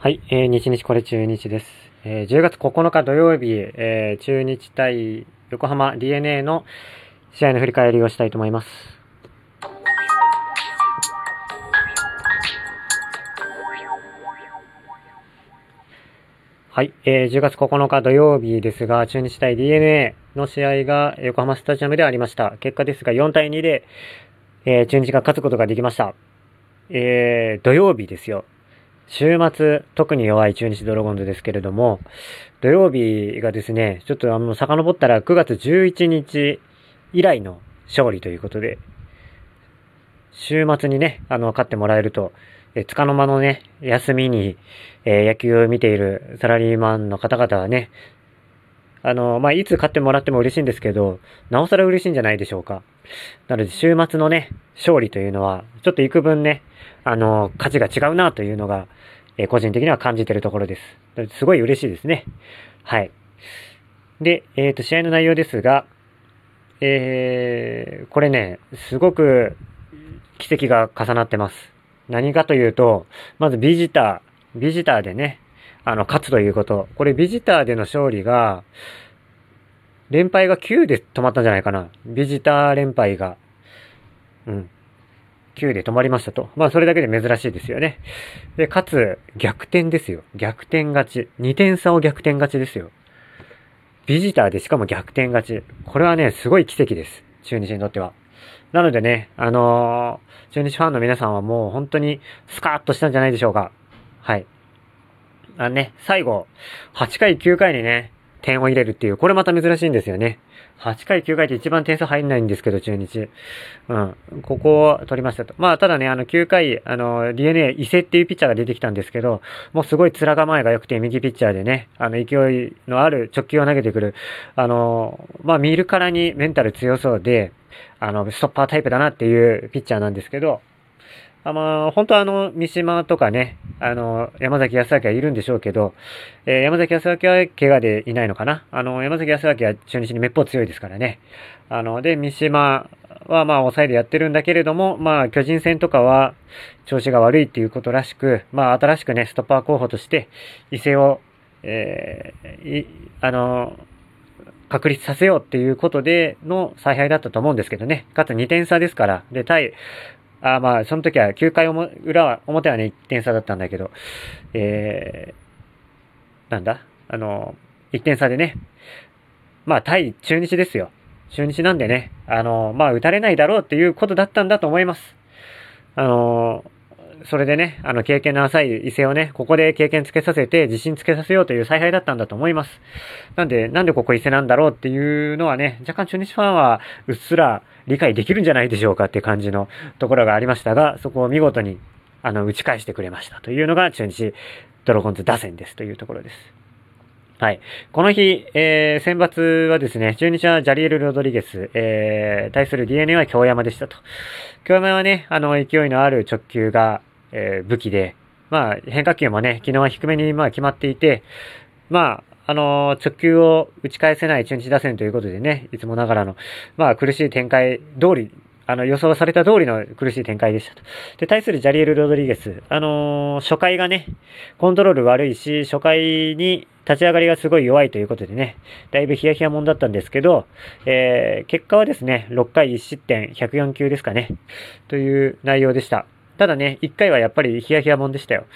はい、えー、日日これ中日です。えー、10月9日土曜日、えー、中日対横浜 DNA の試合の振り返りをしたいと思います。はい、えー、10月9日土曜日ですが、中日対 DNA の試合が横浜スタジアムでありました。結果ですが4対2で、えー、中日が勝つことができました。えー、土曜日ですよ。週末、特に弱い中日ドラゴンズですけれども、土曜日がですね、ちょっとあの、遡ったら9月11日以来の勝利ということで、週末にね、あの、勝ってもらえると、え、つかの間のね、休みに、えー、野球を見ているサラリーマンの方々はね、あの、まあ、いつ勝ってもらっても嬉しいんですけど、なおさら嬉しいんじゃないでしょうか。なので、週末のね、勝利というのは、ちょっと幾分ね、あの、価値が違うなというのが、え、個人的には感じているところです。すごい嬉しいですね。はい。で、えっ、ー、と、試合の内容ですが、えー、これね、すごく奇跡が重なってます。何かというと、まずビジター、ビジターでね、あの、勝つということ。これビジターでの勝利が、連敗が9で止まったんじゃないかな。ビジター連敗が。うん。9で止まりましたと。まあ、それだけで珍しいですよね。で、かつ、逆転ですよ。逆転勝ち。2点差を逆転勝ちですよ。ビジターでしかも逆転勝ち。これはね、すごい奇跡です。中日にとっては。なのでね、あのー、中日ファンの皆さんはもう本当にスカーッとしたんじゃないでしょうか。はい。あね、最後、8回9回にね、点を入れるっていう、これまた珍しいんですよね。8回9回って一番点数入んないんですけど、中日。うん。ここを取りましたと。まあ、ただね、あの、9回、あの、DNA 伊勢っていうピッチャーが出てきたんですけど、もうすごい面構えが良くて、右ピッチャーでね、あの、勢いのある直球を投げてくる。あの、まあ、見るからにメンタル強そうで、あの、ストッパータイプだなっていうピッチャーなんですけど、あま、本当はあの、三島とかね、あの、山崎康明はいるんでしょうけど、えー、山崎康明は怪我でいないのかな？あの、山崎康明は中日にめっぽう強いですからね。あの、で、三島はまあ抑えでやってるんだけれども、まあ巨人戦とかは調子が悪いっていうことらしく、まあ新しくね、ストッパー候補として伊勢を、えー、あの、確立させようっていうことでの采配だったと思うんですけどね。かつ2点差ですから。で、対、あまあ、その時は9回裏は、表はね、1点差だったんだけど、えー、なんだ？あの、1点差でね、まあ、対中日ですよ。中日なんでね、あの、まあ、打たれないだろうっていうことだったんだと思います。あの、それでね、あの、経験の浅い伊勢をね、ここで経験つけさせて、自信つけさせようという采配だったんだと思います。なんで、なんでここ伊勢なんだろうっていうのはね、若干中日ファンはうっすら理解できるんじゃないでしょうかっていう感じのところがありましたが、そこを見事に、あの、打ち返してくれましたというのが中日ドラゴンズ打線ですというところです。はい。この日、えー、選抜はですね、中日はジャリエル・ロドリゲス、えー、対する DNA は京山でしたと。京山はね、あの、勢いのある直球が、えー、武器で、まあ、変化球もね、昨日は低めにまあ決まっていて、まあ、あのー、直球を打ち返せない中日打線ということでね、いつもながらの、まあ、苦しい展開通り、あの、予想された通りの苦しい展開でしたと。で、対するジャリエル・ロドリゲス、あのー、初回がね、コントロール悪いし、初回に立ち上がりがすごい弱いということでね、だいぶヒヤヒヤもんだったんですけど、えー、結果はですね、6回1失点、104球ですかね、という内容でした。ただね、1回はやっぱりヒヤヒヤもんでしたよ。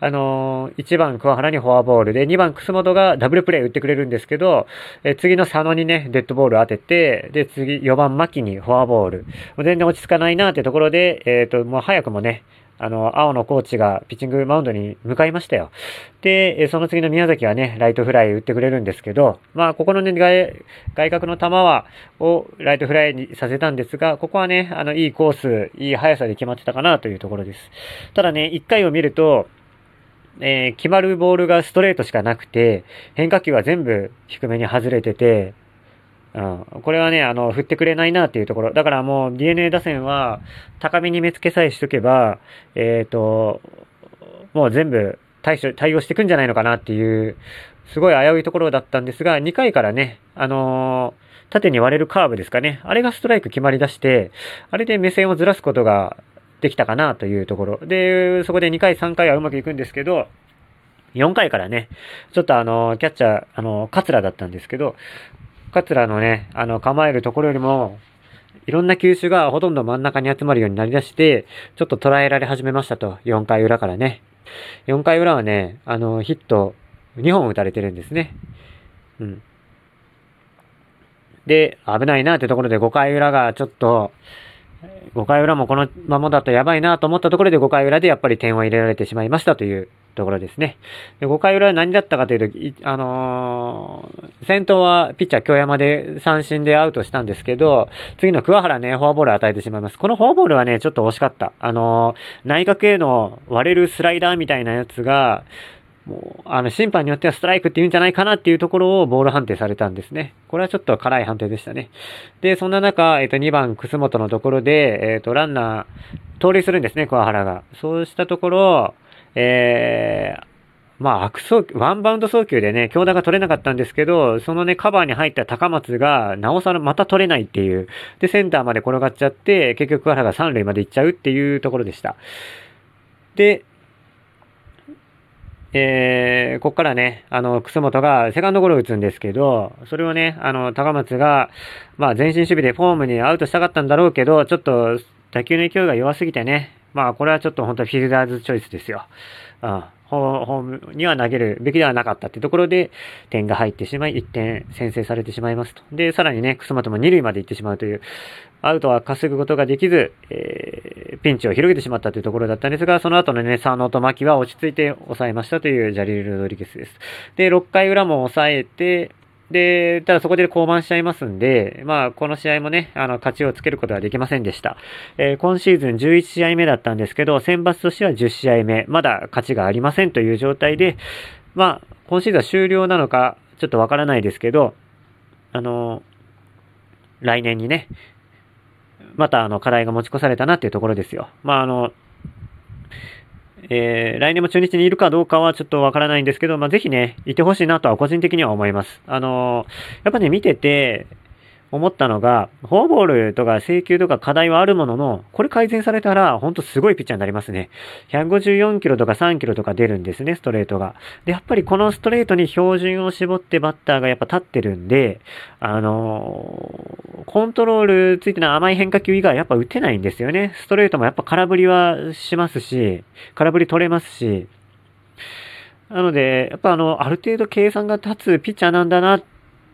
あのー、1番桑原にフォアボールで、2番楠本がダブルプレイ打ってくれるんですけど、え次の佐野にね、デッドボール当てて、で、次、4番牧にフォアボール。全然落ち着かないなってところで、えっ、ー、と、もう早くもね、あの、青のコーチがピッチングマウンドに向かいましたよ。で、その次の宮崎はね、ライトフライ打ってくれるんですけど、まあ、ここのね、外外角の球は、をライトフライにさせたんですが、ここはね、あの、いいコース、いい速さで決まってたかなというところです。ただね、1回を見ると、えー、決まるボールがストレートしかなくて、変化球は全部低めに外れてて、ん。これはね、あの、振ってくれないなっていうところ。だからもう DNA 打線は高めに目付けさえしとけば、えっ、ー、と、もう全部対処、対応していくんじゃないのかなっていう、すごい危ういところだったんですが、2回からね、あのー、縦に割れるカーブですかね。あれがストライク決まり出して、あれで目線をずらすことができたかなというところ。で、そこで2回、3回はうまくいくんですけど、4回からね、ちょっとあの、キャッチャー、あの、桂だったんですけど、桂のね、あの、構えるところよりも、いろんな球種がほとんど真ん中に集まるようになりだして、ちょっと捉えられ始めましたと、4回裏からね。4回裏はね、あの、ヒット2本打たれてるんですね。うん。で、危ないなってところで5回裏がちょっと、5回裏もこのままだとやばいなと思ったところで5回裏でやっぱり点を入れられてしまいましたというところですね。で5回裏は何だったかというと、あのー、先頭はピッチャー京山で三振でアウトしたんですけど、次の桑原ね、フォアボール与えてしまいます。このフォアボールはね、ちょっと惜しかった。あのー、内角への割れるスライダーみたいなやつが、もう、あの、審判によってはストライクって言うんじゃないかなっていうところをボール判定されたんですね。これはちょっと辛い判定でしたね。で、そんな中、えっ、と、2番、楠本のところで、えっ、と、ランナー、盗塁するんですね、桑原が。そうしたところ、えー、まあ、悪送、ワンバウンド送球でね、強打が取れなかったんですけど、そのね、カバーに入った高松が、なおさらまた取れないっていう。で、センターまで転がっちゃって、結局桑原が三塁まで行っちゃうっていうところでした。で、えー、こっからね、あの、楠本がセカンドゴロ打つんですけど、それをね、あの、高松が、まあ、前進守備でフォームにアウトしたかったんだろうけど、ちょっと打球の勢いが弱すぎてね、まあ、これはちょっと本当フィルダーズチョイスですよ。うん。ホームには投げるべきではなかったっていうところで、点が入ってしまい、1点先制されてしまいますと。で、さらにね、楠本も2塁まで行ってしまうという、アウトは稼ぐことができず、えー、ピンチを広げてしまったというところだったんですが、その後のね、佐野と牧は落ち着いて抑えましたというジャリル・ロドリゲスです。で、6回裏も抑えて、で、ただそこで降板しちゃいますんで、まあ、この試合もね、あの、勝ちをつけることはできませんでした。えー、今シーズン11試合目だったんですけど、選抜としては10試合目、まだ勝ちがありませんという状態で、まあ、今シーズンは終了なのか、ちょっとわからないですけど、あの、来年にね、またあの課題が持ち越されたなっていうところですよ。まああの、えー、来年も中日にいるかどうかはちょっとわからないんですけど、まあ、ぜひね、いてほしいなとは個人的には思います。あのー、やっぱね、見てて、思ったのが、フォアボールとか請求とか課題はあるものの、これ改善されたら、ほんとすごいピッチャーになりますね。154キロとか3キロとか出るんですね、ストレートが。で、やっぱりこのストレートに標準を絞ってバッターがやっぱ立ってるんで、あのー、コントロールついてない甘い変化球以外やっぱ打てないんですよね。ストレートもやっぱ空振りはしますし、空振り取れますし、なので、やっぱあの、ある程度計算が立つピッチャーなんだな、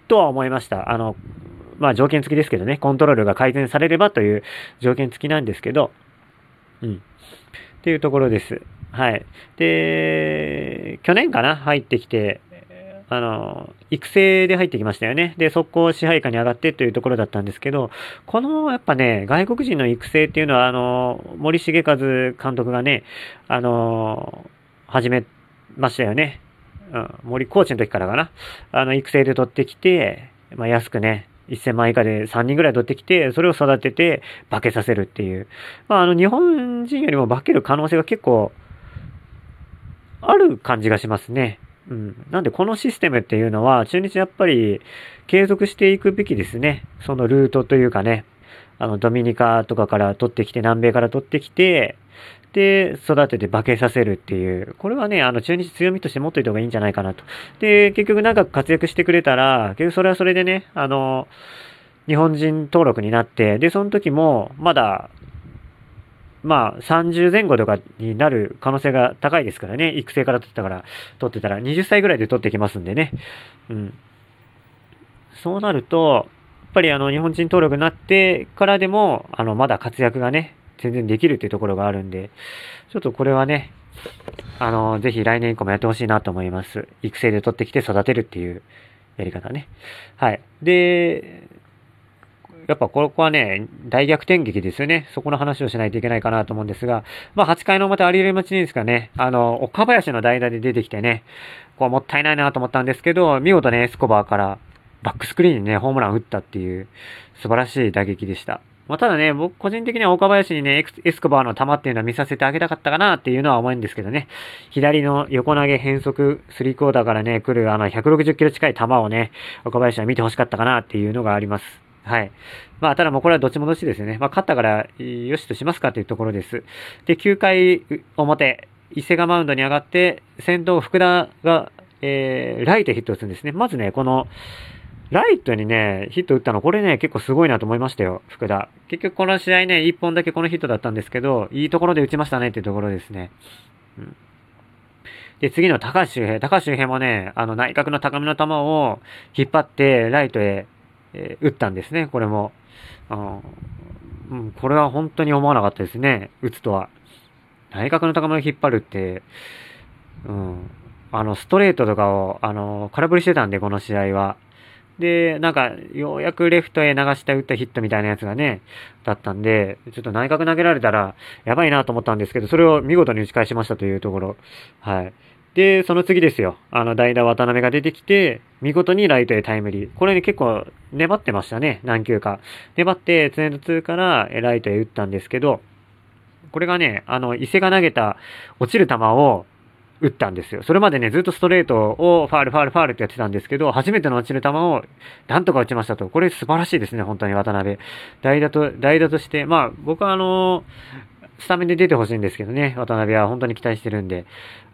とは思いました。あの、まあ条件付きですけどね、コントロールが改善されればという条件付きなんですけど、うん。っていうところです。はい。で、去年かな？入ってきて、あの、育成で入ってきましたよね。で、速攻支配下に上がってというところだったんですけど、この、やっぱね、外国人の育成っていうのは、あの、森重和監督がね、あの、始めましたよね。うん、森コーチの時からかな。あの、育成で取ってきて、まあ、安くね、1000万以下で3人ぐらい取ってきて、それを育てて化けさせるっていう。まあ、あの、日本人よりも化ける可能性が結構、ある感じがしますね。うん。なんで、このシステムっていうのは、中日やっぱり継続していくべきですね。そのルートというかね。あの、ドミニカとかから取ってきて、南米から取ってきて、で、育てて化けさせるっていう。これはね、あの、中日強みとして持っといた方がいいんじゃないかなと。で、結局長く活躍してくれたら、結局それはそれでね、あの、日本人登録になって、で、その時も、まだ、まあ、30前後とかになる可能性が高いですからね。育成から取ったから、取ってたら、20歳ぐらいで取ってきますんでね。うん。そうなると、っぱりあの、日本人登録になってからでも、あの、まだ活躍がね、全然できるっていうところがあるんで、ちょっとこれはね、あの、ぜひ来年以降もやってほしいなと思います。育成で取ってきて育てるっていうやり方ね。はい。で、やっぱここはね、大逆転劇ですよね。そこの話をしないといけないかなと思うんですが、まあ8回の表有利町ですかね、あの、岡林の代打で出てきてね、こうもったいないなと思ったんですけど、見事ね、エスコバーからバックスクリーンにね、ホームラン打ったっていう素晴らしい打撃でした。まあ、ただね、僕個人的には岡林にね、エスコバーの球っていうのは見させてあげたかったかなっていうのは思うんですけどね。左の横投げ変則3クォーターからね、来るあの160キロ近い球をね、岡林は見てほしかったかなっていうのがあります。はい。まあ、ただもうこれはどっちもどっちですよね。まあ、勝ったからよしとしますかというところです。で、9回表、伊勢がマウンドに上がって、先頭福田が、えー、ライトヒットを打つんですね。まずね、この、ライトにね、ヒット打ったの、これね、結構すごいなと思いましたよ、福田。結局この試合ね、1本だけこのヒットだったんですけど、いいところで打ちましたねっていうところですね。うん。で、次の高橋周平。高橋周平もね、あの、内角の高めの球を引っ張って、ライトへ、えー、打ったんですね、これも。うん、これは本当に思わなかったですね、打つとは。内角の高めを引っ張るって、うん、あの、ストレートとかを、あの、空振りしてたんで、この試合は。で、なんか、ようやくレフトへ流して打ったヒットみたいなやつがね、だったんで、ちょっと内角投げられたら、やばいなと思ったんですけど、それを見事に打ち返しましたというところ。はい。で、その次ですよ。あの、代打渡辺が出てきて、見事にライトへタイムリー。これね、結構粘ってましたね。何球か。粘って、ツエンド2からライトへ打ったんですけど、これがね、あの、伊勢が投げた落ちる球を、打ったんですよ。それまでね、ずっとストレートをファール、ファール、ファールってやってたんですけど、初めての落ちる球をなんとか打ちましたと。これ素晴らしいですね、本当に渡辺。代打と、代打として、まあ、僕はあのスタメンで出てほしいんですけどね、渡辺は本当に期待してるんで、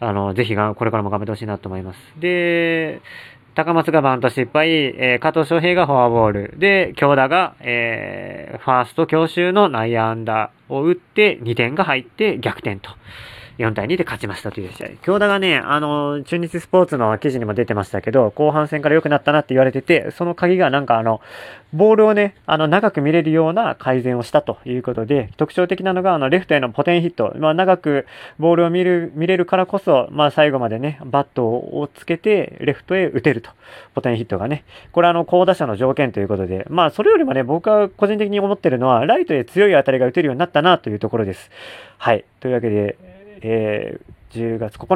あの、ぜひが、これからも頑張ってほしいなと思います。で、高松がバント失敗、えー、加藤翔平がフォアボール。で、京田が、えー、ファースト強襲の内野安打を打って2点が入って逆転と。4対2で勝ちましたという試合。京田がね、あの、中日スポーツの記事にも出てましたけど、後半戦から良くなったなって言われてて、その鍵がなんかあの、ボールをね、あの、長く見れるような改善をしたということで、特徴的なのが、あの、レフトへのポテンヒット。まあ、長くボールを見る、見れるからこそ、まあ、最後までね、バットをつけて、レフトへ打てると。ポテンヒットがね。これあの、高打者の条件ということで、まあ、それよりもね、僕は個人的に思ってるのは、ライトへ強い当たりが打てるようになったなというところです。はい。というわけで、えー、10月9日